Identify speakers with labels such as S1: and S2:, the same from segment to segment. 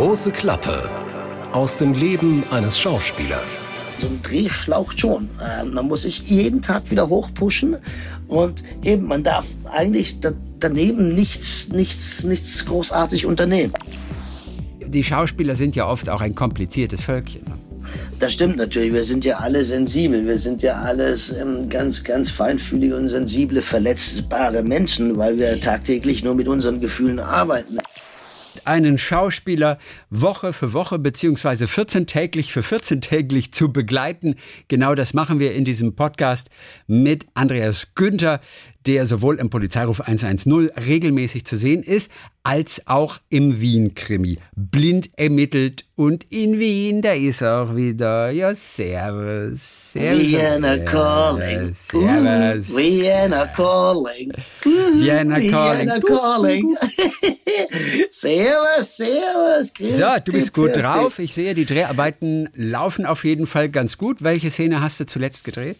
S1: Große Klappe aus dem Leben eines Schauspielers.
S2: So ein Dreh schlaucht schon. Äh, man muss sich jeden Tag wieder hochpushen und eben, man darf eigentlich da, daneben nichts, nichts, nichts großartig unternehmen.
S3: Die Schauspieler sind ja oft auch ein kompliziertes Völkchen.
S2: Das stimmt natürlich. Wir sind ja alle sensibel. Wir sind ja alles ähm, ganz, ganz feinfühlige und sensible, verletzbare Menschen, weil wir tagtäglich nur mit unseren Gefühlen arbeiten
S3: einen Schauspieler Woche für Woche beziehungsweise 14-täglich für 14-täglich zu begleiten. Genau das machen wir in diesem Podcast mit Andreas Günther, der sowohl im Polizeiruf 110 regelmäßig zu sehen ist, als auch im Wien-Krimi. Blind ermittelt und in Wien, da ist er auch wieder. Ja, servus. servus
S2: Vienna calling. Servus. Vienna calling.
S3: Vienna calling.
S2: Vienna calling. servus, servus.
S3: Grüß so, du bist gut drauf. Ich sehe, die Dreharbeiten laufen auf jeden Fall ganz gut. Welche Szene hast du zuletzt gedreht?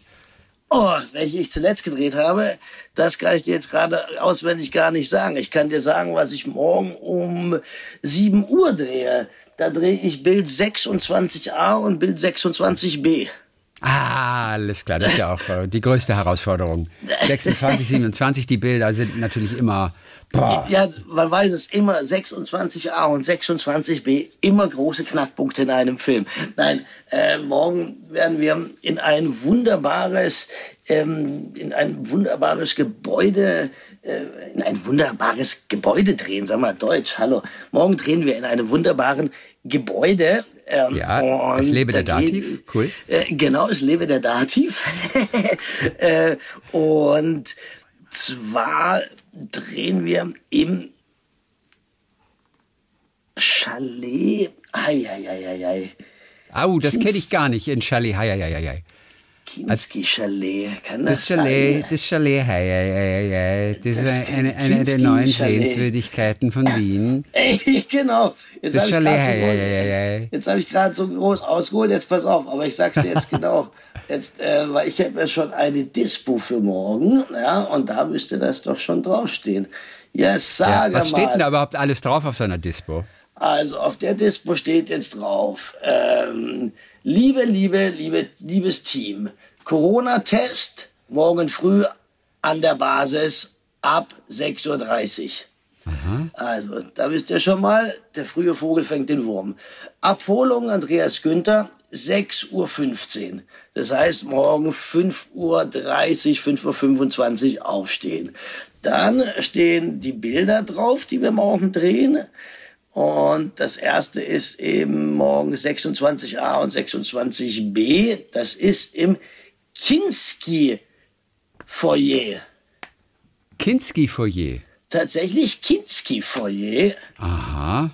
S2: Oh, welche ich zuletzt gedreht habe, das kann ich dir jetzt gerade auswendig gar nicht sagen. Ich kann dir sagen, was ich morgen um 7 Uhr drehe. Da drehe ich Bild 26a und Bild 26b.
S3: Ah, alles klar, das ist ja auch äh, die größte Herausforderung. 26, 27, die Bilder sind natürlich immer
S2: Boah. Ja, man weiß es immer, 26a und 26b, immer große Knackpunkte in einem Film. Nein, äh, morgen werden wir in ein wunderbares, ähm, in ein wunderbares Gebäude, äh, in ein wunderbares Gebäude drehen, sag mal Deutsch, hallo. Morgen drehen wir in einem wunderbaren Gebäude.
S3: Ähm, ja, es lebe der Dativ, cool.
S2: Äh, genau, es lebe der Dativ. äh, und zwar drehen wir im Chalet. Eieieiei.
S3: Au, das kenne ich gar nicht in Chalet. Eieieiei.
S2: Kinski Chalet, kann
S3: das, das Chalet,
S2: sein?
S3: Das Chalet, hei, hei, hei, das, das ist eine, eine der neuen Sehenswürdigkeiten von Wien.
S2: genau. Jetzt das Chalet, so Jetzt habe ich gerade so groß ausgeholt, jetzt pass auf, aber ich sag's dir jetzt genau. Jetzt, äh, weil ich habe ja schon eine Dispo für morgen, ja, und da müsste das doch schon draufstehen. Ja, sage
S3: ja, was
S2: mal.
S3: steht denn da überhaupt alles drauf auf so einer Dispo?
S2: Also auf der Dispo steht jetzt drauf, ähm, liebe, liebe, liebe, liebes Team, Corona-Test morgen früh an der Basis ab 6.30 Uhr. Aha. Also, da wisst ihr schon mal, der frühe Vogel fängt den Wurm. Abholung Andreas Günther, 6.15 Uhr. Das heißt, morgen 5.30 Uhr, 5.25 Uhr aufstehen. Dann stehen die Bilder drauf, die wir morgen drehen. Und das erste ist eben morgen 26a und 26b. Das ist im Kinski Foyer.
S3: Kinski Foyer.
S2: Tatsächlich Kinski Foyer.
S3: Aha.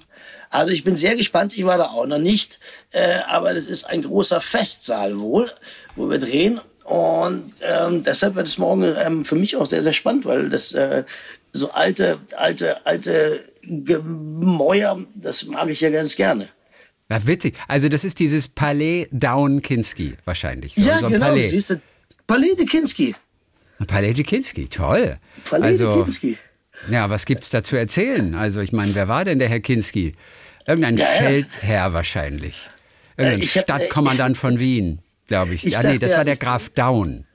S2: Also ich bin sehr gespannt, ich war da auch noch nicht, äh, aber das ist ein großer Festsaal wohl, wo wir drehen. Und ähm, deshalb wird es morgen ähm, für mich auch sehr, sehr spannend, weil das äh, so alte, alte, alte Gemäuer, das mag ich ja ganz gerne.
S3: Ja, witzig. Also das ist dieses Palais Down Kinski wahrscheinlich.
S2: So, ja, so genau. Palais. Siehst du, Palais de Kinski.
S3: Palais de Kinski, toll.
S2: Palais also, de Kinski.
S3: Ja, was gibt's da zu erzählen? Also ich meine, wer war denn der Herr Kinski? Irgendein ja, Feldherr ja. wahrscheinlich. Irgendein äh, Stadtkommandant äh, von Wien, glaube ich. ich. Ah, nee, das war der Graf Daun.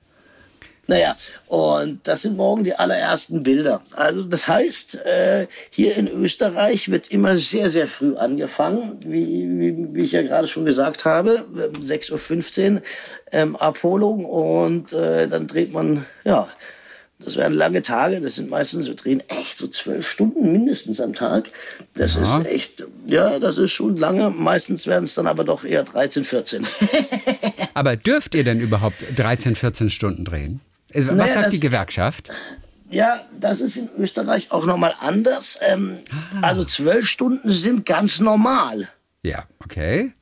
S2: Naja, und das sind morgen die allerersten Bilder. Also das heißt, äh, hier in Österreich wird immer sehr, sehr früh angefangen, wie, wie, wie ich ja gerade schon gesagt habe, 6.15 Uhr ähm, Abholung und äh, dann dreht man, ja, das werden lange Tage, das sind meistens, wir drehen echt so zwölf Stunden mindestens am Tag. Das ja. ist echt, ja, das ist schon lange. Meistens werden es dann aber doch eher 13, 14.
S3: aber dürft ihr denn überhaupt 13, 14 Stunden drehen? Äh, was naja, sagt das, die Gewerkschaft?
S2: Ja, das ist in Österreich auch nochmal anders. Ähm, ah. Also zwölf Stunden sind ganz normal.
S3: Ja, okay.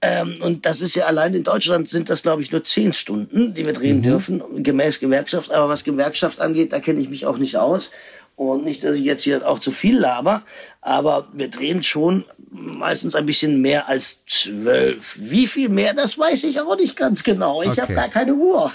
S2: Ähm, und das ist ja allein in Deutschland sind das, glaube ich, nur zehn Stunden, die wir drehen mhm. dürfen, gemäß Gewerkschaft. Aber was Gewerkschaft angeht, da kenne ich mich auch nicht aus. Und nicht, dass ich jetzt hier auch zu viel laber. Aber wir drehen schon meistens ein bisschen mehr als zwölf. Wie viel mehr, das weiß ich auch nicht ganz genau. Ich okay. habe gar keine Uhr.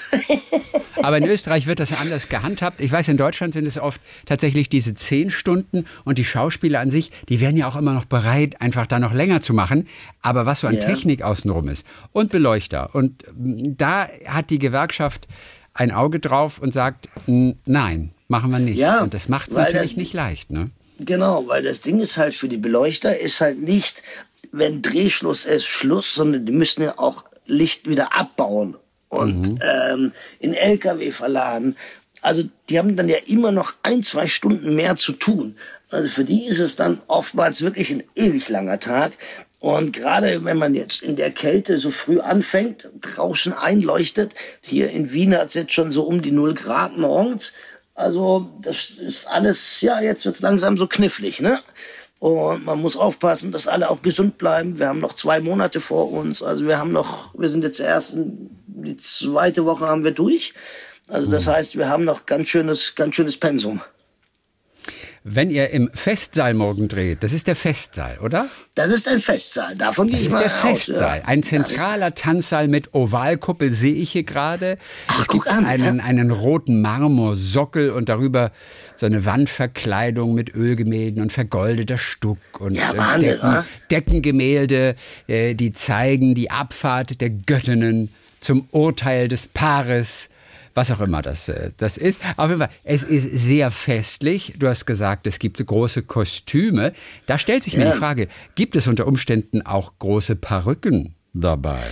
S3: Aber in Österreich wird das anders gehandhabt. Ich weiß, in Deutschland sind es oft tatsächlich diese zehn Stunden und die Schauspieler an sich, die wären ja auch immer noch bereit, einfach da noch länger zu machen. Aber was so an ja. Technik außenrum ist und Beleuchter und da hat die Gewerkschaft ein Auge drauf und sagt, nein, machen wir nicht. Ja, und das macht es natürlich nicht leicht. Ne?
S2: Genau, weil das Ding ist halt für die Beleuchter ist halt nicht, wenn Drehschluss ist, Schluss, sondern die müssen ja auch Licht wieder abbauen und mhm. ähm, in LKW verladen. Also die haben dann ja immer noch ein, zwei Stunden mehr zu tun. Also für die ist es dann oftmals wirklich ein ewig langer Tag. Und gerade wenn man jetzt in der Kälte so früh anfängt, draußen einleuchtet, hier in Wien hat es jetzt schon so um die 0 Grad morgens, also das ist alles, ja, jetzt wird's langsam so knifflig, ne? Und man muss aufpassen, dass alle auch gesund bleiben. Wir haben noch zwei Monate vor uns. Also wir haben noch, wir sind jetzt erst in, die zweite Woche haben wir durch. Also das mhm. heißt, wir haben noch ganz schönes, ganz schönes Pensum
S3: wenn ihr im Festsaal morgen dreht, das ist der Festsaal, oder?
S2: Das ist ein Festsaal, davon gehe ich
S3: mal. Das ist der Festsaal, ja. ein zentraler Tanzsaal mit Ovalkuppel sehe ich hier gerade. Es gibt an, einen, ja. einen roten Marmorsockel und darüber so eine Wandverkleidung mit Ölgemälden und vergoldeter Stuck und
S2: ja, Wahnsinn,
S3: Decken, Deckengemälde, äh, die zeigen die Abfahrt der Göttinnen zum Urteil des Paares was auch immer das, äh, das ist. Auf jeden Fall, es ist sehr festlich. Du hast gesagt, es gibt große Kostüme. Da stellt sich mir ja. die Frage, gibt es unter Umständen auch große Perücken dabei?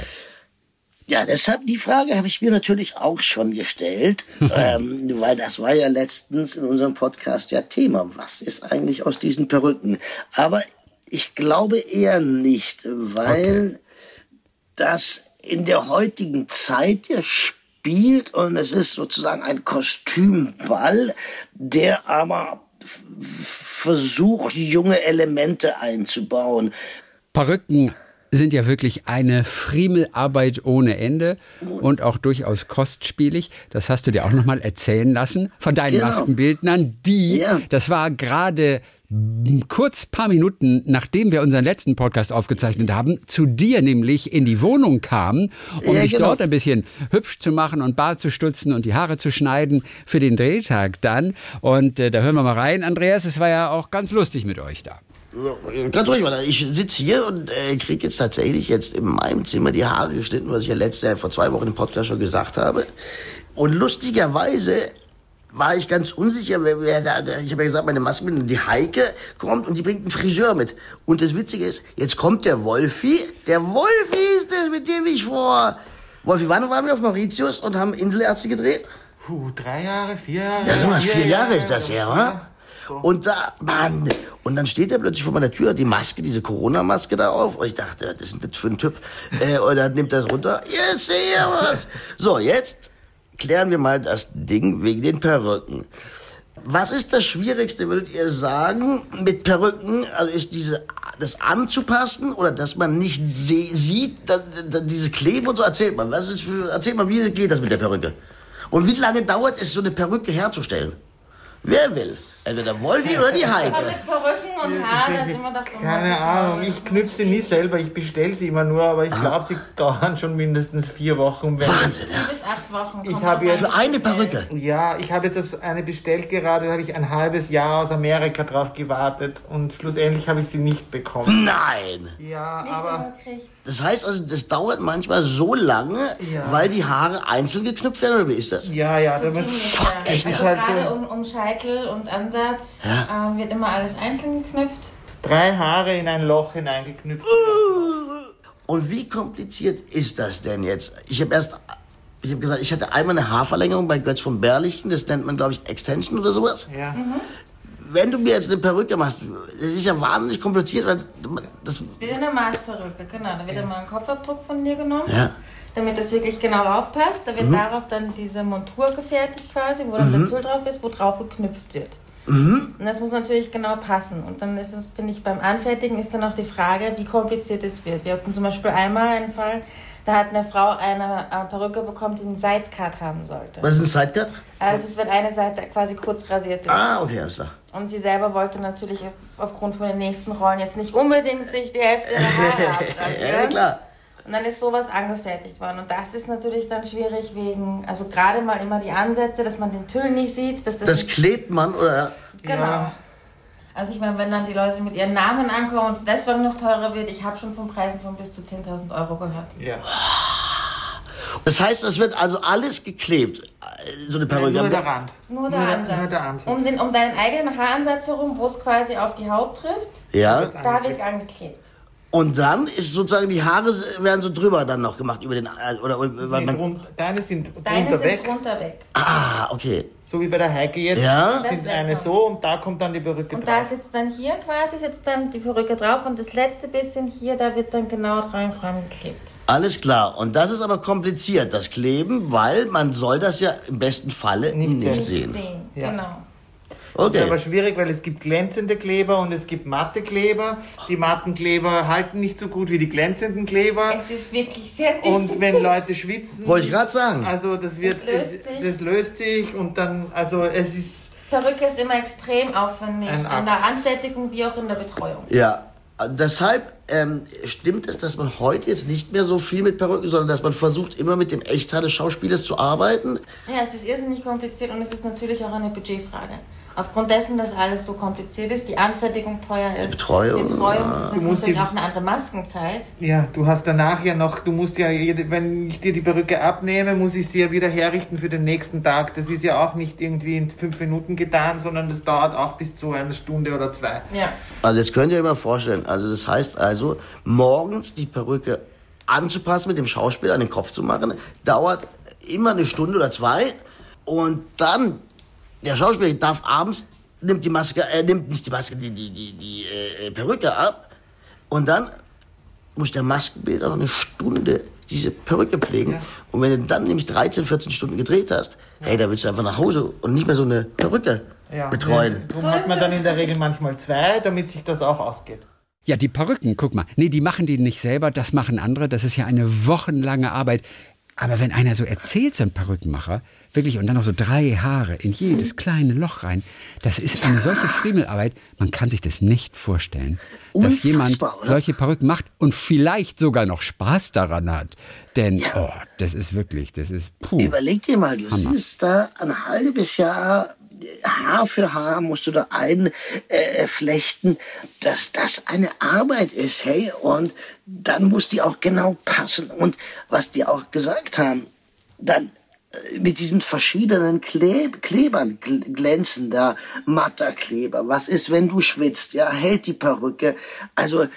S2: Ja, deshalb die Frage habe ich mir natürlich auch schon gestellt, ähm, weil das war ja letztens in unserem Podcast ja Thema. Was ist eigentlich aus diesen Perücken? Aber ich glaube eher nicht, weil okay. das in der heutigen Zeit ja spielt und es ist sozusagen ein Kostümball, der aber versucht, junge Elemente einzubauen.
S3: Perücken sind ja wirklich eine Friemelarbeit ohne Ende und auch durchaus kostspielig. Das hast du dir auch noch mal erzählen lassen von deinen genau. Maskenbildnern, die, ja. das war gerade kurz paar Minuten, nachdem wir unseren letzten Podcast aufgezeichnet haben, zu dir nämlich in die Wohnung kamen, um ja, dich genau. dort ein bisschen hübsch zu machen und Bart zu stutzen und die Haare zu schneiden für den Drehtag dann. Und äh, da hören wir mal rein, Andreas. Es war ja auch ganz lustig mit euch da.
S2: So, ganz ruhig, ich sitze hier und äh, kriege jetzt tatsächlich jetzt in meinem Zimmer die Haare geschnitten, was ich ja letztes Jahr vor zwei Wochen im Podcast schon gesagt habe. Und lustigerweise war ich ganz unsicher, ich habe ja gesagt, meine Maske mit die Heike kommt und die bringt einen Friseur mit. Und das Witzige ist, jetzt kommt der Wolfi. Der Wolfi ist das, mit dem ich vor... Wolfi, wann waren wir auf Mauritius und haben Inselärzte gedreht?
S4: Puh, drei Jahre, vier Jahre.
S2: Ja, sowas, vier, vier Jahre, Jahre ist das her, wa? Und da, Mann, und dann steht er plötzlich vor meiner Tür, die Maske, diese Corona-Maske da auf. Und ich dachte, das ist nicht für ein Typ. Äh, und dann nimmt er es runter. Jetzt sehe ich was. So, jetzt klären wir mal das Ding wegen den Perücken. Was ist das Schwierigste, würdet ihr sagen, mit Perücken? Also ist diese, das anzupassen oder dass man nicht sieht, da, da, diese Klebe und so? Erzählt mal, was ist für, erzählt mal, wie geht das mit der Perücke? Und wie lange dauert es, so eine Perücke herzustellen? Wer will? Entweder Wolfi oder die Heike. Aber mit Perücken
S4: und Haaren, da sind wir doch Keine Ahnung, ich knüpfe sie nie selber, ich bestelle sie immer nur, aber ich glaube, sie dauern schon mindestens vier Wochen.
S2: Wahnsinn,
S4: ja.
S2: Bis acht
S4: Wochen. Ich habe jetzt,
S2: Für eine Perücke?
S4: Ja, ich habe jetzt eine bestellt gerade, da habe ich ein halbes Jahr aus Amerika drauf gewartet und schlussendlich habe ich sie nicht bekommen.
S2: Nein!
S4: Ja, nicht aber...
S2: Das heißt also, das dauert manchmal so lange, ja. weil die Haare einzeln geknüpft werden, oder wie ist das?
S4: Ja, ja.
S5: So damit, fuck, echt? Also gerade um, um, Scheitel und Ansatz ja. ähm, wird immer alles einzeln geknüpft.
S4: Drei Haare in ein Loch hineingeknüpft.
S2: Und wie kompliziert ist das denn jetzt? Ich habe erst, ich habe gesagt, ich hatte einmal eine Haarverlängerung bei Götz von Berlichen, das nennt man, glaube ich, Extension oder sowas.
S4: Ja. Mhm
S2: wenn du mir jetzt eine Perücke machst, das ist ja wahnsinnig kompliziert, weil
S5: das. Wieder eine Maßperücke, genau. Da wird ja. mal ein Kopfabdruck von dir genommen.
S2: Ja.
S5: Damit das wirklich genau aufpasst. Da wird mhm. darauf dann diese Montur gefertigt quasi, wo dann mhm. der Tull drauf ist, wo drauf geknüpft wird. Mhm. Und das muss natürlich genau passen. Und dann ist es, finde ich, beim Anfertigen ist dann auch die Frage, wie kompliziert es wird. Wir hatten zum Beispiel einmal einen Fall, da hat eine Frau eine äh, Perücke bekommen, die einen Sidecut haben sollte.
S2: Was ist ein Sidecut?
S5: Also es wird eine Seite quasi kurz rasiert.
S2: Ah, okay, alles klar.
S5: Und sie selber wollte natürlich aufgrund von den nächsten Rollen jetzt nicht unbedingt sich die Hälfte der Haare abrasieren.
S2: ja, klar.
S5: Und dann ist sowas angefertigt worden. Und das ist natürlich dann schwierig wegen, also gerade mal immer die Ansätze, dass man den Tüll nicht sieht. Dass das
S2: Das
S5: nicht-
S2: klebt man, oder?
S5: Genau.
S4: Ja.
S5: Also ich meine, wenn dann die Leute mit ihren Namen ankommen und es deswegen noch teurer wird, ich habe schon von Preisen von bis zu 10.000 Euro gehört.
S4: Ja.
S2: Das heißt, es wird also alles geklebt. äh, So eine Perücke.
S4: Nur der Rand.
S5: Nur der
S4: Nur der-
S5: Ansatz.
S4: nur der Ansatz.
S5: Um, den, um deinen eigenen Haaransatz herum, wo es quasi auf die Haut trifft,
S2: Ja.
S5: da wird angeklebt.
S2: Und dann ist sozusagen die Haare werden so drüber dann noch gemacht über den äh, oder, oder
S4: Nee,
S2: man,
S4: drun- Deine sind
S5: Deine
S4: drunter
S5: sind
S4: weg.
S5: drunter weg.
S2: Ah, okay.
S4: So wie bei der Heike jetzt.
S2: Ja.
S5: Das
S4: Sind eine
S5: kommt.
S4: so und da kommt dann die Perücke
S5: Und da
S4: drauf.
S5: sitzt dann hier quasi, sitzt dann die Perücke drauf und das letzte bisschen hier, da wird dann genau dran geklebt.
S2: Alles klar. Und das ist aber kompliziert, das Kleben, weil man soll das ja im besten Falle nicht,
S4: Nicht
S2: sehen.
S5: Sehen,
S4: Ja.
S5: genau.
S4: Das ist aber
S2: Okay.
S4: schwierig, weil es gibt glänzende Kleber und es gibt matte Kleber. Die matten Kleber halten nicht so gut wie die glänzenden Kleber.
S5: Es ist wirklich sehr
S4: Und wenn Leute schwitzen,
S2: Wollte ich gerade sagen.
S4: also das wird,
S5: Das löst
S4: es,
S5: sich.
S4: das löst sich und dann, also es ist
S5: Perücke ist immer extrem aufwendig
S4: Ein
S5: in der Anfertigung wie auch in der Betreuung.
S2: Ja. Deshalb ähm, stimmt es, dass man heute jetzt nicht mehr so viel mit Perücken, sondern dass man versucht, immer mit dem Echthaar des Schauspielers zu arbeiten.
S5: Ja, es ist irrsinnig kompliziert und es ist natürlich auch eine Budgetfrage. Aufgrund dessen, dass alles so kompliziert ist, die Anfertigung teuer ist,
S2: Betreuung,
S5: Betreuung das
S4: Du
S5: ist
S4: musst
S5: natürlich
S4: die-
S5: auch eine andere Maskenzeit.
S4: Ja, du hast danach ja noch, du musst ja, wenn ich dir die Perücke abnehme, muss ich sie ja wieder herrichten für den nächsten Tag. Das ist ja auch nicht irgendwie in fünf Minuten getan, sondern das dauert auch bis zu einer Stunde oder zwei.
S5: Ja.
S2: Also das könnt ihr euch mal vorstellen. Also das heißt also, morgens die Perücke anzupassen, mit dem Schauspieler an den Kopf zu machen, dauert immer eine Stunde oder zwei. Und dann, der Schauspieler darf abends, nimmt die Maske, äh, nimmt nicht die Maske, die, die, die, die äh, Perücke ab. Und dann muss der Maskenbilder noch eine Stunde diese Perücke pflegen. Und wenn du dann nämlich 13, 14 Stunden gedreht hast, hey, da willst du einfach nach Hause und nicht mehr so eine Perücke betreuen.
S4: Darum
S5: So
S4: hat man dann in der Regel manchmal zwei, damit sich das auch ausgeht.
S3: Ja, die Perücken, guck mal. Nee, die machen die nicht selber, das machen andere. Das ist ja eine wochenlange Arbeit. Aber wenn einer so erzählt, so ein Perückenmacher, wirklich, und dann noch so drei Haare in jedes kleine Loch rein, das ist eine solche Friemelarbeit, man kann sich das nicht vorstellen, dass jemand solche Perücken macht und vielleicht sogar noch Spaß daran hat. Denn, oh, das ist wirklich, das ist, puh.
S2: Überleg dir mal, du
S3: Hammer.
S2: siehst da ein halbes Jahr Haar für Haar musst du da einflechten, äh, flechten, dass das eine Arbeit ist, hey, und dann muss die auch genau passen. Und was die auch gesagt haben, dann mit diesen verschiedenen Kleb Klebern, gl- glänzender, matter Kleber. Was ist, wenn du schwitzt? Ja, hält die Perücke. Also,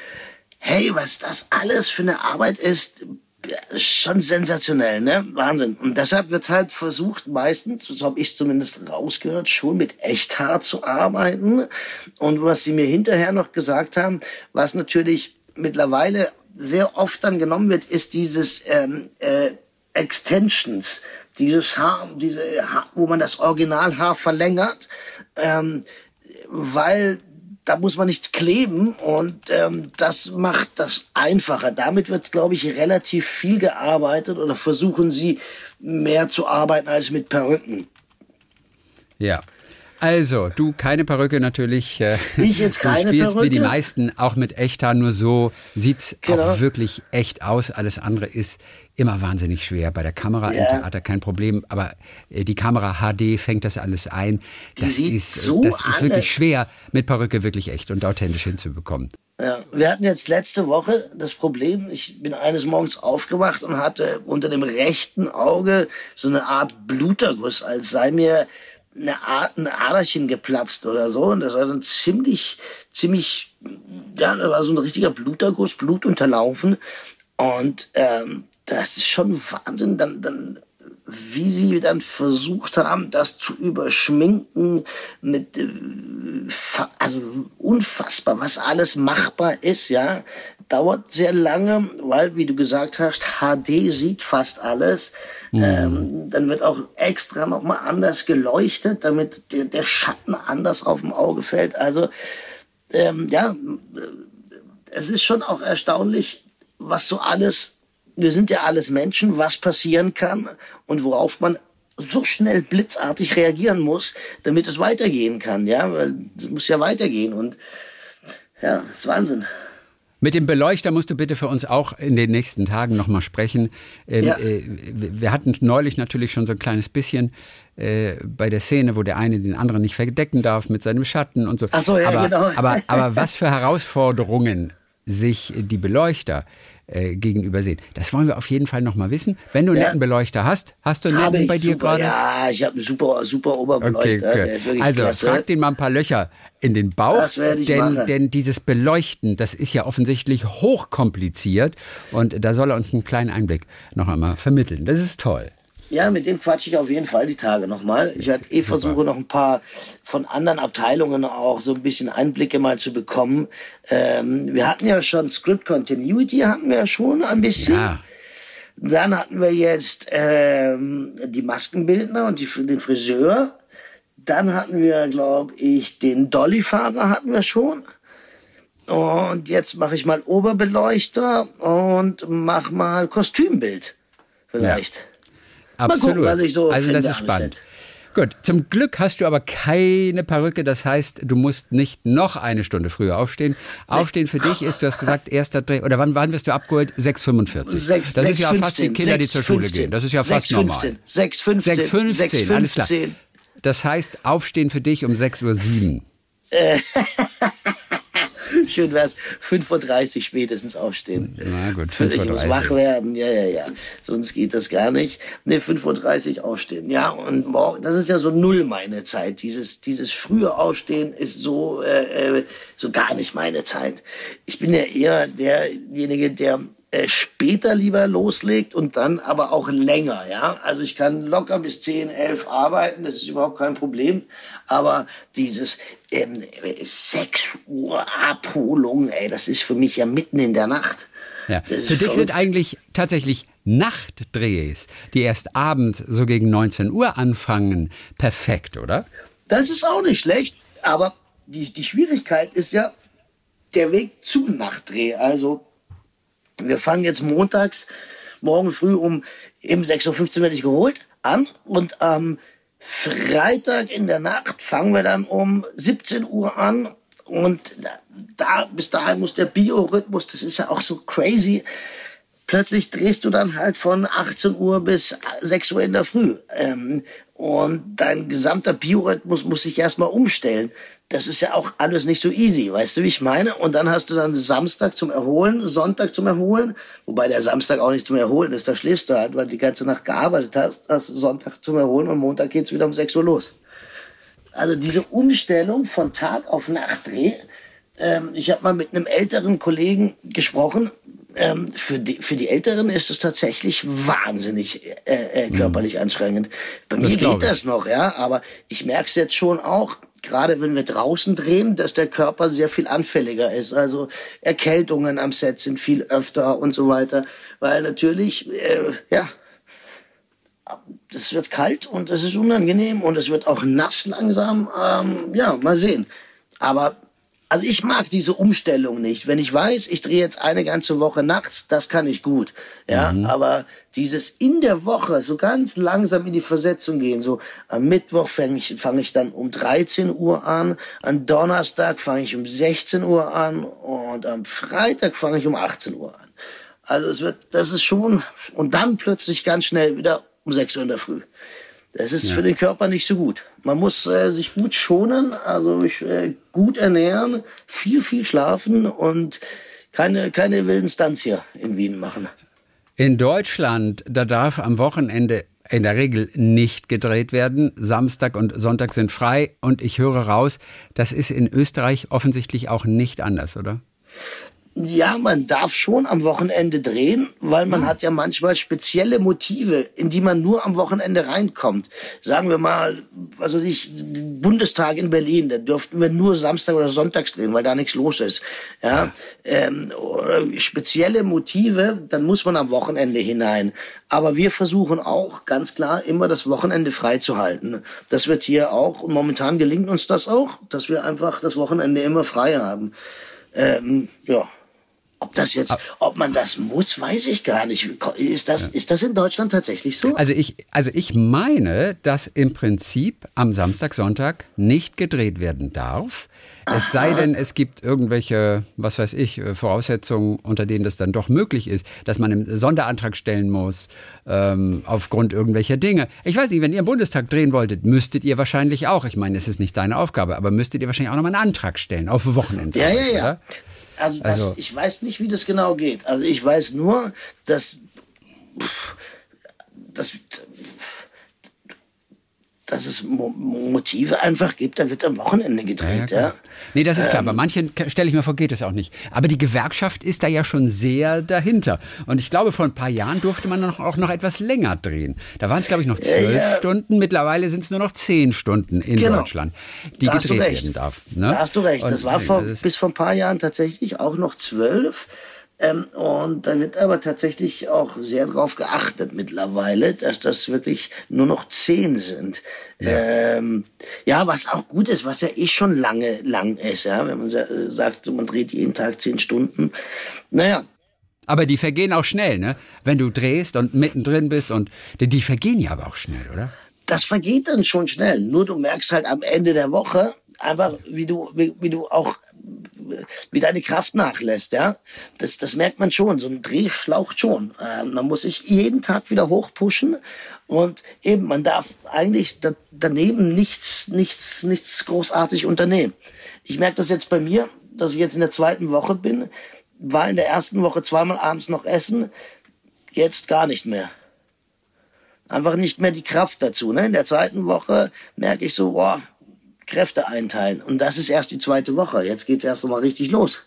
S2: hey, was das alles für eine Arbeit ist, schon sensationell, ne? Wahnsinn. Und deshalb wird halt versucht, meistens, so habe ich zumindest rausgehört, schon mit Echthaar zu arbeiten. Und was sie mir hinterher noch gesagt haben, was natürlich mittlerweile sehr oft dann genommen wird, ist dieses ähm, äh, Extensions, dieses Haar, diese Haar, wo man das Originalhaar verlängert, ähm, weil da muss man nichts kleben und ähm, das macht das einfacher. Damit wird, glaube ich, relativ viel gearbeitet oder versuchen sie mehr zu arbeiten als mit Perücken.
S3: Ja. Also, du keine Perücke natürlich. Äh,
S2: Ich jetzt keine
S3: Du spielst wie die
S2: Perücke?
S3: meisten auch mit Echthaar, nur so sieht's
S2: Genau.
S3: auch wirklich echt aus. Alles andere ist immer wahnsinnig schwer. Bei der Kamera
S2: Ja.
S3: im Theater kein Problem, aber äh, die Kamera HD fängt das alles ein.
S2: Die
S3: Das
S2: sieht
S3: ist,
S2: so
S3: das ist wirklich schwer, mit Perücke wirklich echt und authentisch hinzubekommen.
S2: Ja, wir hatten jetzt letzte Woche das Problem, ich bin eines Morgens aufgewacht und hatte unter dem rechten Auge so eine Art Bluterguss, als sei mir eine Art, ein Aderchen geplatzt oder so. Und das war dann ziemlich, ziemlich, ja, da war so ein richtiger Bluterguss, Blut unterlaufen. Und ähm, das ist schon Wahnsinn. Dann, dann wie sie dann versucht haben, das zu überschminken mit, äh, also unfassbar, was alles machbar ist, ja, dauert sehr lange, weil, wie du gesagt hast, HD sieht fast alles. Ähm, dann wird auch extra nochmal anders geleuchtet, damit der, der Schatten anders auf dem Auge fällt. Also, ähm, ja, es ist schon auch erstaunlich, was so alles, wir sind ja alles Menschen, was passieren kann und worauf man so schnell blitzartig reagieren muss, damit es weitergehen kann, ja, weil es muss ja weitergehen und ja, das ist Wahnsinn.
S3: Mit dem Beleuchter musst du bitte für uns auch in den nächsten Tagen nochmal sprechen. Ähm,
S2: Ja.
S3: äh, wir hatten neulich natürlich schon so ein kleines bisschen äh, bei der Szene, wo der eine den anderen nicht verdecken darf mit seinem Schatten und so.
S2: Ach so, ja,
S3: aber,
S2: genau.
S3: Aber, aber was für Herausforderungen sich die Beleuchter äh, gegenüber sehen. Das wollen wir auf jeden Fall nochmal wissen. Wenn du einen
S2: Ja.
S3: netten Beleuchter hast, hast du einen netten bei dir
S2: super,
S3: gerade?
S2: Ja, ich habe einen super, super Oberbeleuchter.
S3: Okay,
S2: wirklich
S3: Also
S2: klasse.
S3: frag den mal ein paar Löcher in den Bauch, denn, denn dieses Beleuchten, das ist ja offensichtlich hochkompliziert und da soll er uns einen kleinen Einblick noch einmal vermitteln. Das ist toll.
S2: Ja, mit dem quatsche ich auf jeden Fall die Tage nochmal. Ich werde eh versuchen, noch ein paar von anderen Abteilungen auch so ein bisschen Einblicke mal zu bekommen. Ähm, wir hatten ja schon Script Continuity, hatten wir ja schon ein bisschen.
S3: Ja.
S2: Dann hatten wir jetzt ähm, die Maskenbildner und die, den Friseur. Dann hatten wir, glaube ich, den Dolly-Fahrer hatten wir schon. Und jetzt mache ich mal Oberbeleuchter und mach mal Kostümbild. Vielleicht. Mal
S3: Absolut.
S2: gucken, was ich so
S3: also das
S2: finde
S3: ist
S2: am
S3: spannend.
S2: Set.
S3: Gut, zum Glück hast du aber keine Perücke. Das heißt, du musst nicht noch eine Stunde früher aufstehen. Aufstehen für dich ist, du hast gesagt, erster Dreh. Oder wann, wann wirst du abgeholt? 6,45.
S2: Sechs-
S3: das ist ja
S2: 6,15,
S3: fast wie Kinder, die zur Schule
S2: 6,15,
S3: gehen. Das ist ja fast
S2: 6,15,
S3: normal.
S2: 6,15,
S3: 6,15, alles klar.
S2: 6,15.
S3: Das heißt, aufstehen für dich um 6.07 Uhr.
S2: Schön wär's, 5.30 Uhr spätestens aufstehen.
S3: Na gut,
S2: Ich muss
S3: 5.30
S2: wach werden, ja, ja, ja. Sonst geht das gar nicht. Ne, 5.30 Uhr aufstehen. Ja, und morgen, das ist ja so null meine Zeit. Dieses, dieses frühe Aufstehen ist so, äh, äh, so gar nicht meine Zeit. Ich bin ja eher derjenige, der äh, später lieber loslegt und dann aber auch länger, ja. Also ich kann locker bis 10, 11 arbeiten, das ist überhaupt kein Problem. Aber dieses ähm, 6 Uhr Abholung, ey, das ist für mich ja mitten in der Nacht.
S3: Ja. Für dich
S2: verrückt.
S3: sind eigentlich tatsächlich Nachtdrehs, die erst abends so gegen 19 Uhr anfangen, perfekt, oder?
S2: Das ist auch nicht schlecht, aber die, die Schwierigkeit ist ja der Weg zum Nachtdreh. Also wir fangen jetzt montags, morgen früh um eben 6.15 Uhr werde ich geholt an und am Freitag in der Nacht fangen wir dann um 17 Uhr an und da, bis dahin muss der Biorhythmus, das ist ja auch so crazy, plötzlich drehst du dann halt von 18 Uhr bis 6 Uhr in der Früh. Ähm, und dein gesamter Biorhythmus muss sich erstmal umstellen. Das ist ja auch alles nicht so easy, weißt du, wie ich meine? Und dann hast du dann Samstag zum Erholen, Sonntag zum Erholen, wobei der Samstag auch nicht zum Erholen ist, da schläfst du halt, weil du die ganze Nacht gearbeitet hast, hast Sonntag zum Erholen und Montag geht's wieder um 6 Uhr los. Also diese Umstellung von Tag auf Nachtdreh. Ähm, ich habe mal mit einem älteren Kollegen gesprochen. Ähm, für, die, für die Älteren ist es tatsächlich wahnsinnig äh, äh, körperlich anstrengend. Bei
S3: Das
S2: mir geht das noch, ja, aber ich merke es jetzt schon auch, gerade wenn wir draußen drehen, dass der Körper sehr viel anfälliger ist. Also Erkältungen am Set sind viel öfter und so weiter, weil natürlich, äh, ja, es wird kalt und es ist unangenehm und es wird auch nass langsam. Ähm, ja, mal sehen. Aber also ich mag diese Umstellung nicht. Wenn ich weiß, ich drehe jetzt eine ganze Woche nachts, das kann ich gut. Ja, aber dieses in der Woche so ganz langsam in die Versetzung gehen, so am Mittwoch fange ich, fange ich dann um 13 Uhr an, am Donnerstag fange ich um 16 Uhr an und am Freitag fange ich um 18 Uhr an. Also es wird, das ist schon, und dann plötzlich ganz schnell wieder um 6 Uhr in der Früh. Das ist für den Körper nicht so gut. Man muss äh, sich gut schonen, also äh, gut ernähren, viel, viel schlafen und keine, keine wilden Stunts hier in Wien machen.
S3: In Deutschland, da darf am Wochenende in der Regel nicht gedreht werden. Samstag und Sonntag sind frei und ich höre raus, das ist in Österreich offensichtlich auch nicht anders, oder?
S2: Ja, man darf schon am Wochenende drehen, weil man hat ja manchmal spezielle Motive, in die man nur am Wochenende reinkommt. Sagen wir mal, weiß ich, Bundestag in Berlin, da dürften wir nur Samstag oder Sonntags drehen, weil da nichts los ist. Ja, Ähm, oder spezielle Motive, dann muss man am Wochenende hinein. Aber wir versuchen auch ganz klar immer das Wochenende frei zu halten. Das wird hier auch, und momentan gelingt uns das auch, dass wir einfach das Wochenende immer frei haben. Ähm, ja. Ob das jetzt, ob man das muss, weiß ich gar nicht. Ist das, ja. ist das in Deutschland tatsächlich so?
S3: Also ich, also ich meine, dass im Prinzip am Samstag, Sonntag nicht gedreht werden darf. Es sei denn, es gibt irgendwelche, was weiß ich, äh, Voraussetzungen, unter denen das dann doch möglich ist, dass man einen Sonderantrag stellen muss, ähm, aufgrund irgendwelcher Dinge. Ich weiß nicht, wenn ihr im Bundestag drehen wolltet, müsstet ihr wahrscheinlich auch, ich meine, es ist nicht deine Aufgabe, aber müsstet ihr wahrscheinlich auch nochmal einen Antrag stellen, auf Wochenende.
S2: Ja, ja, ja. Also, das, also, ich weiß nicht, wie das genau geht. Also ich weiß nur, dass, dass dass es Motive einfach gibt, da wird am Wochenende gedreht. Ja, ja, ja.
S3: Nee, das ist ähm, klar. Bei manchen, stelle ich mir vor, geht es auch nicht. Aber die Gewerkschaft ist da ja schon sehr dahinter. Und ich glaube, vor ein paar Jahren durfte man noch, auch noch etwas länger drehen. Da waren es, glaube ich, noch zwölf ja, Stunden. Mittlerweile sind es nur noch zehn Stunden in genau. Deutschland, die da gedreht werden darf.
S2: Ne? Da hast du recht. Und das war vor, das bis vor ein paar Jahren tatsächlich auch noch zwölf. Ähm, und da wird aber tatsächlich auch sehr darauf geachtet mittlerweile, dass das wirklich nur noch zehn sind. Ja. Ähm, ja, was auch gut ist, was ja eh schon lange lang ist, ja, wenn man sagt, man dreht jeden Tag zehn Stunden. Naja,
S3: aber die vergehen auch schnell, ne? Wenn du drehst und mittendrin bist und die, die vergehen ja aber auch schnell, oder?
S2: Das vergeht dann schon schnell. Nur du merkst halt am Ende der Woche einfach, wie du, wie, wie du auch wie deine Kraft nachlässt, ja. Das, das merkt man schon. So ein Dreh schlaucht schon. Äh, man muss sich jeden Tag wieder hochpushen und eben, man darf eigentlich da, daneben nichts, nichts, nichts großartig unternehmen. Ich merke das jetzt bei mir, dass ich jetzt in der zweiten Woche bin, war in der ersten Woche zweimal abends noch essen, jetzt gar nicht mehr einfach nicht mehr die Kraft dazu. Ne? In der zweiten Woche merke ich so, boah, Kräfte einteilen. Und das ist erst die zweite Woche. Jetzt geht's erst mal richtig los.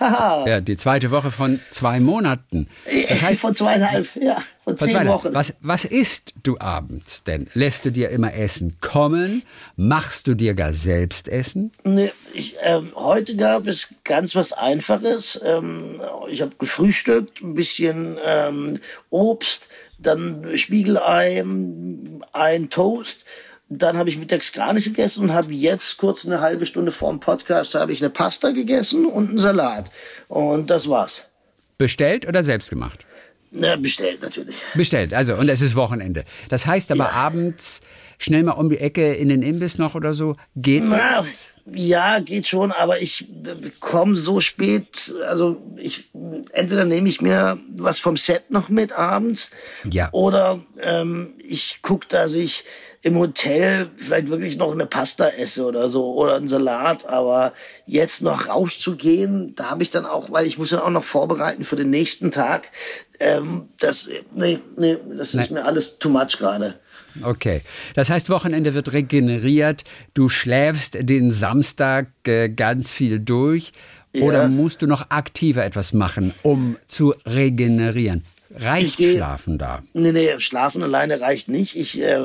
S3: ja, die zweite Woche von zwei Monaten.
S2: Das heißt, von zweieinhalb, ja, von, von zehn Wochen.
S3: Was, was isst du abends denn? Lässt du dir immer Essen kommen? Machst du dir gar selbst Essen?
S2: Nee, ich, ähm, heute gab es ganz was Einfaches. Ähm, ich habe gefrühstückt, ein bisschen ähm, Obst, dann Spiegelei, ein Toast dann habe ich mittags gar nichts gegessen und habe jetzt kurz eine halbe Stunde vor dem Podcast habe ich eine Pasta gegessen und einen Salat. Und das war's.
S3: Bestellt oder selbst gemacht?
S2: Na, bestellt natürlich.
S3: Bestellt, also und es ist Wochenende. Das heißt aber ja. abends schnell mal um die Ecke in den Imbiss noch oder so. Geht Na, das?
S2: Ja, geht schon, aber ich komme so spät, also ich entweder nehme ich mir was vom Set noch mit abends
S3: ja.
S2: oder ähm, ich gucke, dass ich im Hotel vielleicht wirklich noch eine Pasta esse oder so oder einen Salat, aber jetzt noch rauszugehen, da habe ich dann auch, weil ich muss dann auch noch vorbereiten für den nächsten Tag. Ähm, das, nee, nee, das ist mir alles too much gerade.
S3: Okay. Das heißt, Wochenende wird regeneriert. Du schläfst den Samstag äh, ganz viel durch. Ja. Oder musst du noch aktiver etwas machen, um zu regenerieren? Reicht geh, Schlafen da?
S2: Nee, nee, Schlafen alleine reicht nicht. Ich äh,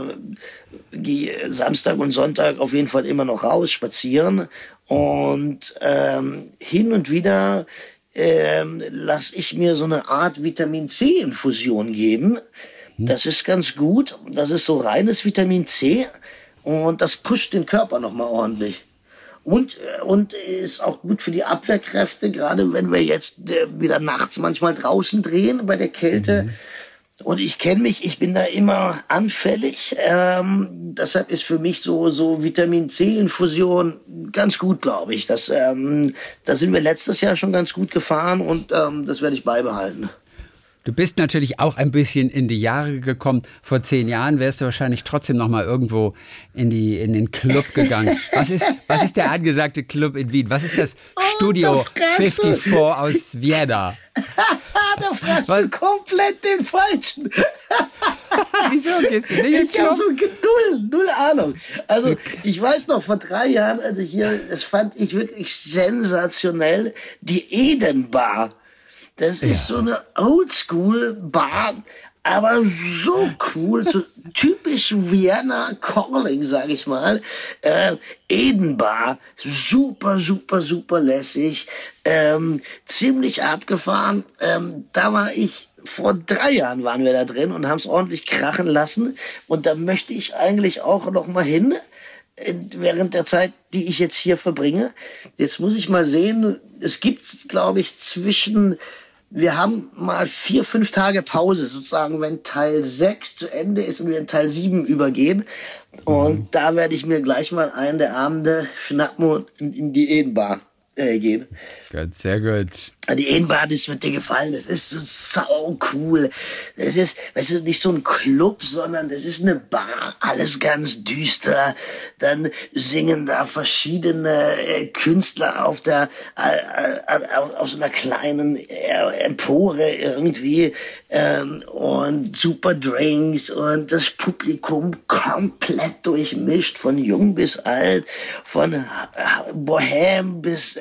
S2: gehe Samstag und Sonntag auf jeden Fall immer noch raus, spazieren. Und ähm, hin und wieder ähm, lasse ich mir so eine Art Vitamin C-Infusion geben. Hm. Das ist ganz gut. Das ist so reines Vitamin C und das pusht den Körper nochmal ordentlich. Und, äh, und ist auch gut für die Abwehrkräfte, gerade wenn wir jetzt äh, wieder nachts manchmal draußen drehen bei der Kälte. Mhm. Und ich kenne mich, ich bin da immer anfällig. Ähm, deshalb ist für mich so, so Vitamin C-Infusion ganz gut, glaube ich. Das, ähm, da sind wir letztes Jahr schon ganz gut gefahren und ähm, das werde ich beibehalten.
S3: Du bist natürlich auch ein bisschen in die Jahre gekommen. Vor zehn Jahren wärst du wahrscheinlich trotzdem noch mal irgendwo in, die, in den Club gegangen. Was ist, was ist der angesagte Club in Wien? Was ist das oh, Studio 54 aus Vienna?
S2: da fragst was? du komplett den Falschen.
S3: Wieso gehst du nicht
S2: Ich habe so null, null Ahnung. Also ich weiß noch, vor drei Jahren, als ich hier, das fand ich wirklich sensationell, die Edenbar das ist so eine Oldschool-Bar, aber so cool, so typisch Vienna Calling, sag ich mal. Äh, Edenbar, super, super, super lässig, ähm, ziemlich abgefahren. Ähm, da war ich vor drei Jahren waren wir da drin und haben es ordentlich krachen lassen. Und da möchte ich eigentlich auch noch mal hin. in, während der Zeit, die ich jetzt hier verbringe. Jetzt muss ich mal sehen, es gibt, glaube ich, zwischen wir haben mal vier, fünf Tage Pause, sozusagen, wenn Teil 6 zu Ende ist und wir in Teil 7 übergehen. Und mhm. da werde ich mir gleich mal einen der Abende schnappen und in, in die Edenbar äh, gehen.
S3: Gut, sehr gut.
S2: Die Edenbar, das wird dir gefallen. Das ist so sau cool. Das ist, weißt du, nicht so ein Club, sondern das ist eine Bar. Alles ganz düster. Dann singen da verschiedene äh, Künstler auf der, äh, äh, auf so einer kleinen Empore irgendwie. Ähm, und super Drinks und das Publikum komplett durchmischt. Von jung bis alt. Von Bohem bis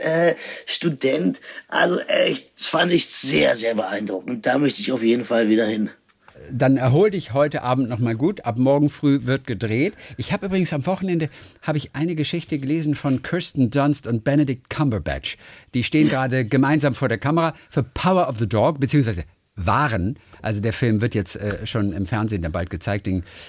S2: Student. Also echt, das fand ich sehr, sehr beeindruckend. Da möchte ich auf jeden Fall wieder hin
S3: dann erhol dich heute Abend noch mal gut. Ab morgen früh wird gedreht. Ich habe übrigens am Wochenende habe ich eine Geschichte gelesen von Kirsten Dunst und Benedict Cumberbatch. Die stehen gerade gemeinsam vor der Kamera für Power of the Dog beziehungsweise waren. Also der Film wird jetzt äh, schon im Fernsehen dann bald gezeigt.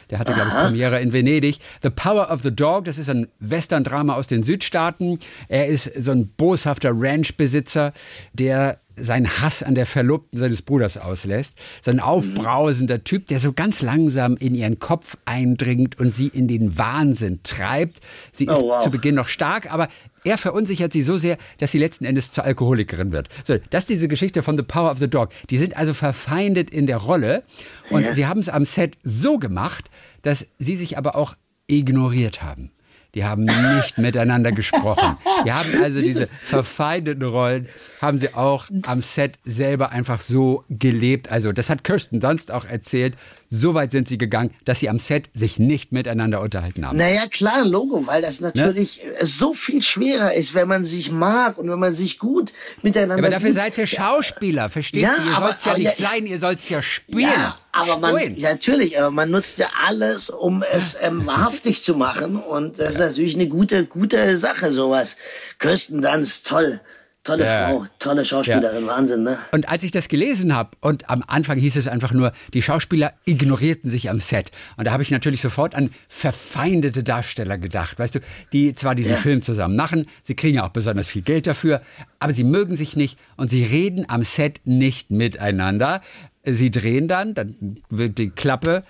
S3: Der hatte, glaube ich, Premiere in Venedig. The Power of the Dog, das ist ein Western-Drama aus den Südstaaten. Er ist so ein boshafter Ranchbesitzer, der seinen Hass an der Verlobten seines Bruders auslässt. So ein aufbrausender Typ, der so ganz langsam in ihren Kopf eindringt und sie in den Wahnsinn treibt. Sie ist oh, wow. zu Beginn noch stark, aber er verunsichert sie so sehr, dass sie letzten Endes zur Alkoholikerin wird. So, das ist diese Geschichte von The Power of the Dog. Die sind also verfeindet in der Rolle und ja. sie haben es am Set so gemacht, dass sie sich aber auch ignoriert haben. Die haben nicht miteinander gesprochen. Die haben also diese verfeindeten Rollen, haben sie auch am Set selber einfach so gelebt. Also das hat Kirsten sonst auch erzählt. So weit sind sie gegangen, dass sie am Set sich nicht miteinander unterhalten haben.
S2: Naja, klar, Logo, weil das natürlich ne? so viel schwerer ist, wenn man sich mag und wenn man sich gut miteinander. Ja,
S3: aber dafür seid ihr Schauspieler, verstehst ja, du? Ihr sollt ja nicht ja, sein, ihr sollt ja spielen. Ja,
S2: aber man, ja, natürlich, aber man nutzt ja alles, um es ähm, wahrhaftig zu machen. Und das ist natürlich eine gute, gute Sache, sowas. Kirsten Dunst, toll. Tolle ja. Frau, tolle Schauspielerin, ja. Wahnsinn, ne?
S3: Und als ich das gelesen habe, und am Anfang hieß es einfach nur, die Schauspieler ignorierten sich am Set. Und da habe ich natürlich sofort an verfeindete Darsteller gedacht, weißt du, die zwar diesen ja. Film zusammen machen, sie kriegen ja auch besonders viel Geld dafür, aber sie mögen sich nicht und sie reden am Set nicht miteinander. Sie drehen dann, dann wird die Klappe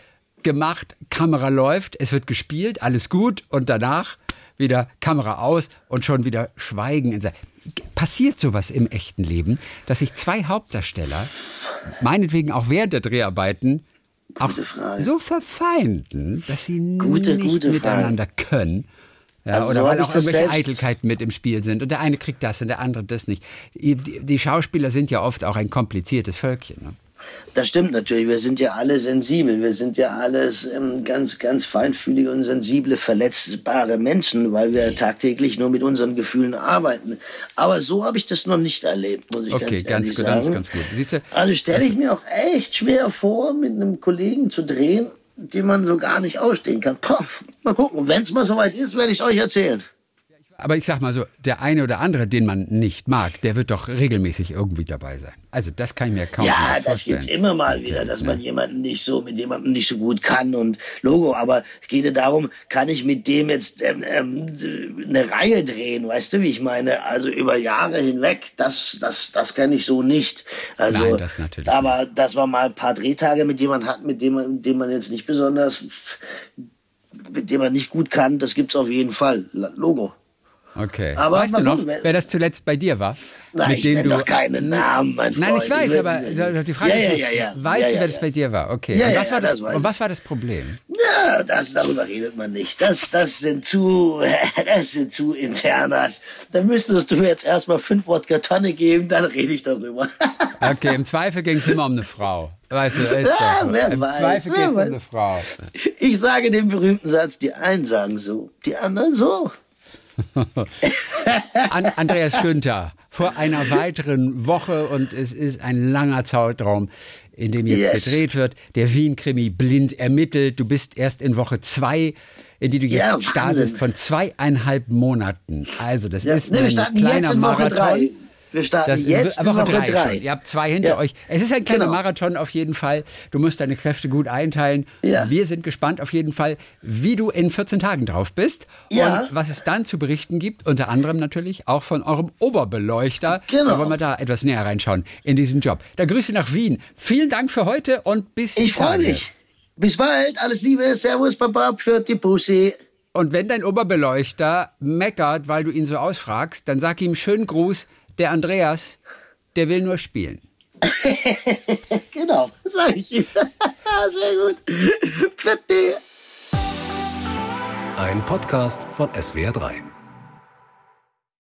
S3: gemacht, Kamera läuft, es wird gespielt, alles gut und danach wieder Kamera aus und schon wieder Schweigen. Passiert sowas im echten Leben, dass sich zwei Hauptdarsteller, meinetwegen auch während der Dreharbeiten, auch so verfeinden, dass sie gute, nicht gute miteinander können? Ja, also oder so weil auch irgendwelche Eitelkeiten mit im Spiel sind. Und der eine kriegt das und der andere das nicht. Die, die Schauspieler sind ja oft auch ein kompliziertes Völkchen. Ne?
S2: Das stimmt natürlich. Wir sind ja alle sensibel. Wir sind ja alles ähm, ganz, ganz feinfühlige und sensible, verletzbare Menschen, weil wir tagtäglich nur mit unseren Gefühlen arbeiten. Aber so habe ich das noch nicht erlebt, muss ich okay, ganz, ganz gut, sagen. Ganz, ganz gut. Siehst du, also stelle ich mir auch echt schwer vor, mit einem Kollegen zu drehen, den man so gar nicht ausstehen kann. Poh, mal gucken. Wenn es mal soweit ist, werde ich es euch erzählen.
S3: Aber ich sag mal so, der eine oder andere, den man nicht mag, der wird doch regelmäßig irgendwie dabei sein. Also das kann ich mir kaum
S2: Ja, das gibt's immer mal wieder, dass man jemanden nicht so mit jemandem nicht so gut kann und Logo. Aber es geht ja darum, kann ich mit dem jetzt ähm, ähm, eine Reihe drehen, weißt du, wie ich meine? Also über Jahre hinweg, das, das, das kann ich so nicht. Also, Nein, das natürlich. Aber dass man mal ein paar Drehtage mit jemand hat, mit dem man, mit dem man jetzt nicht besonders, mit dem man nicht gut kann, das gibt's auf jeden Fall. Logo.
S3: Okay. Aber weißt du noch, wer das zuletzt bei dir war?
S2: Nein, ich nenne doch keinen Namen, mein Freund.
S3: Nein, ich weiß, aber die Frage ja, ja, ja, ja. weißt du, wer das bei dir war? Okay. und, was war das, das und was war das Problem?
S2: Ja, das, darüber redet man nicht. Das, das sind zu, das sind zu internas. Da müsstest du mir jetzt erstmal fünf Wodka Tonne geben, dann rede ich darüber.
S3: okay, im Zweifel ging es immer um eine Frau. Weißt du, ist
S2: ja, wer
S3: Im
S2: weiß,
S3: Zweifel geht es um eine Frau.
S2: Ich sage den berühmten Satz, die einen sagen so, die anderen so.
S3: Andreas Günther, vor einer weiteren Woche und es ist ein langer Zeitraum, in dem jetzt yes. gedreht wird. Der Wien-Krimi blind ermittelt. Du bist erst in Woche zwei, in die du jetzt ja, startest, von zweieinhalb Monaten. Also das ja, ist nee, ein kleiner Marathon.
S2: Wir starten jetzt
S3: Woche,
S2: Woche
S3: drei.
S2: drei.
S3: Ihr habt zwei hinter
S2: Ja.
S3: euch. Es ist ein kleiner
S2: Genau.
S3: Marathon auf jeden Fall. Du musst deine Kräfte gut einteilen.
S2: Ja.
S3: Wir sind gespannt auf jeden Fall, wie du in 14 Tagen drauf bist
S2: Ja.
S3: und was es dann zu berichten gibt. Unter anderem natürlich auch von eurem Oberbeleuchter.
S2: Genau.
S3: Da wollen wir da etwas näher reinschauen in diesen Job. Da Grüße nach Wien. Vielen Dank für heute und bis
S2: Ich freue mich. Bis bald. Alles Liebe. Servus, Papa. Für die Pussy.
S3: Und wenn dein Oberbeleuchter meckert, weil du ihn so ausfragst, dann sag ihm schönen Gruß, der Andreas, der will nur spielen.
S2: Genau, sag ich ihm. Sehr gut. Für die.
S1: Ein Podcast von SWR3.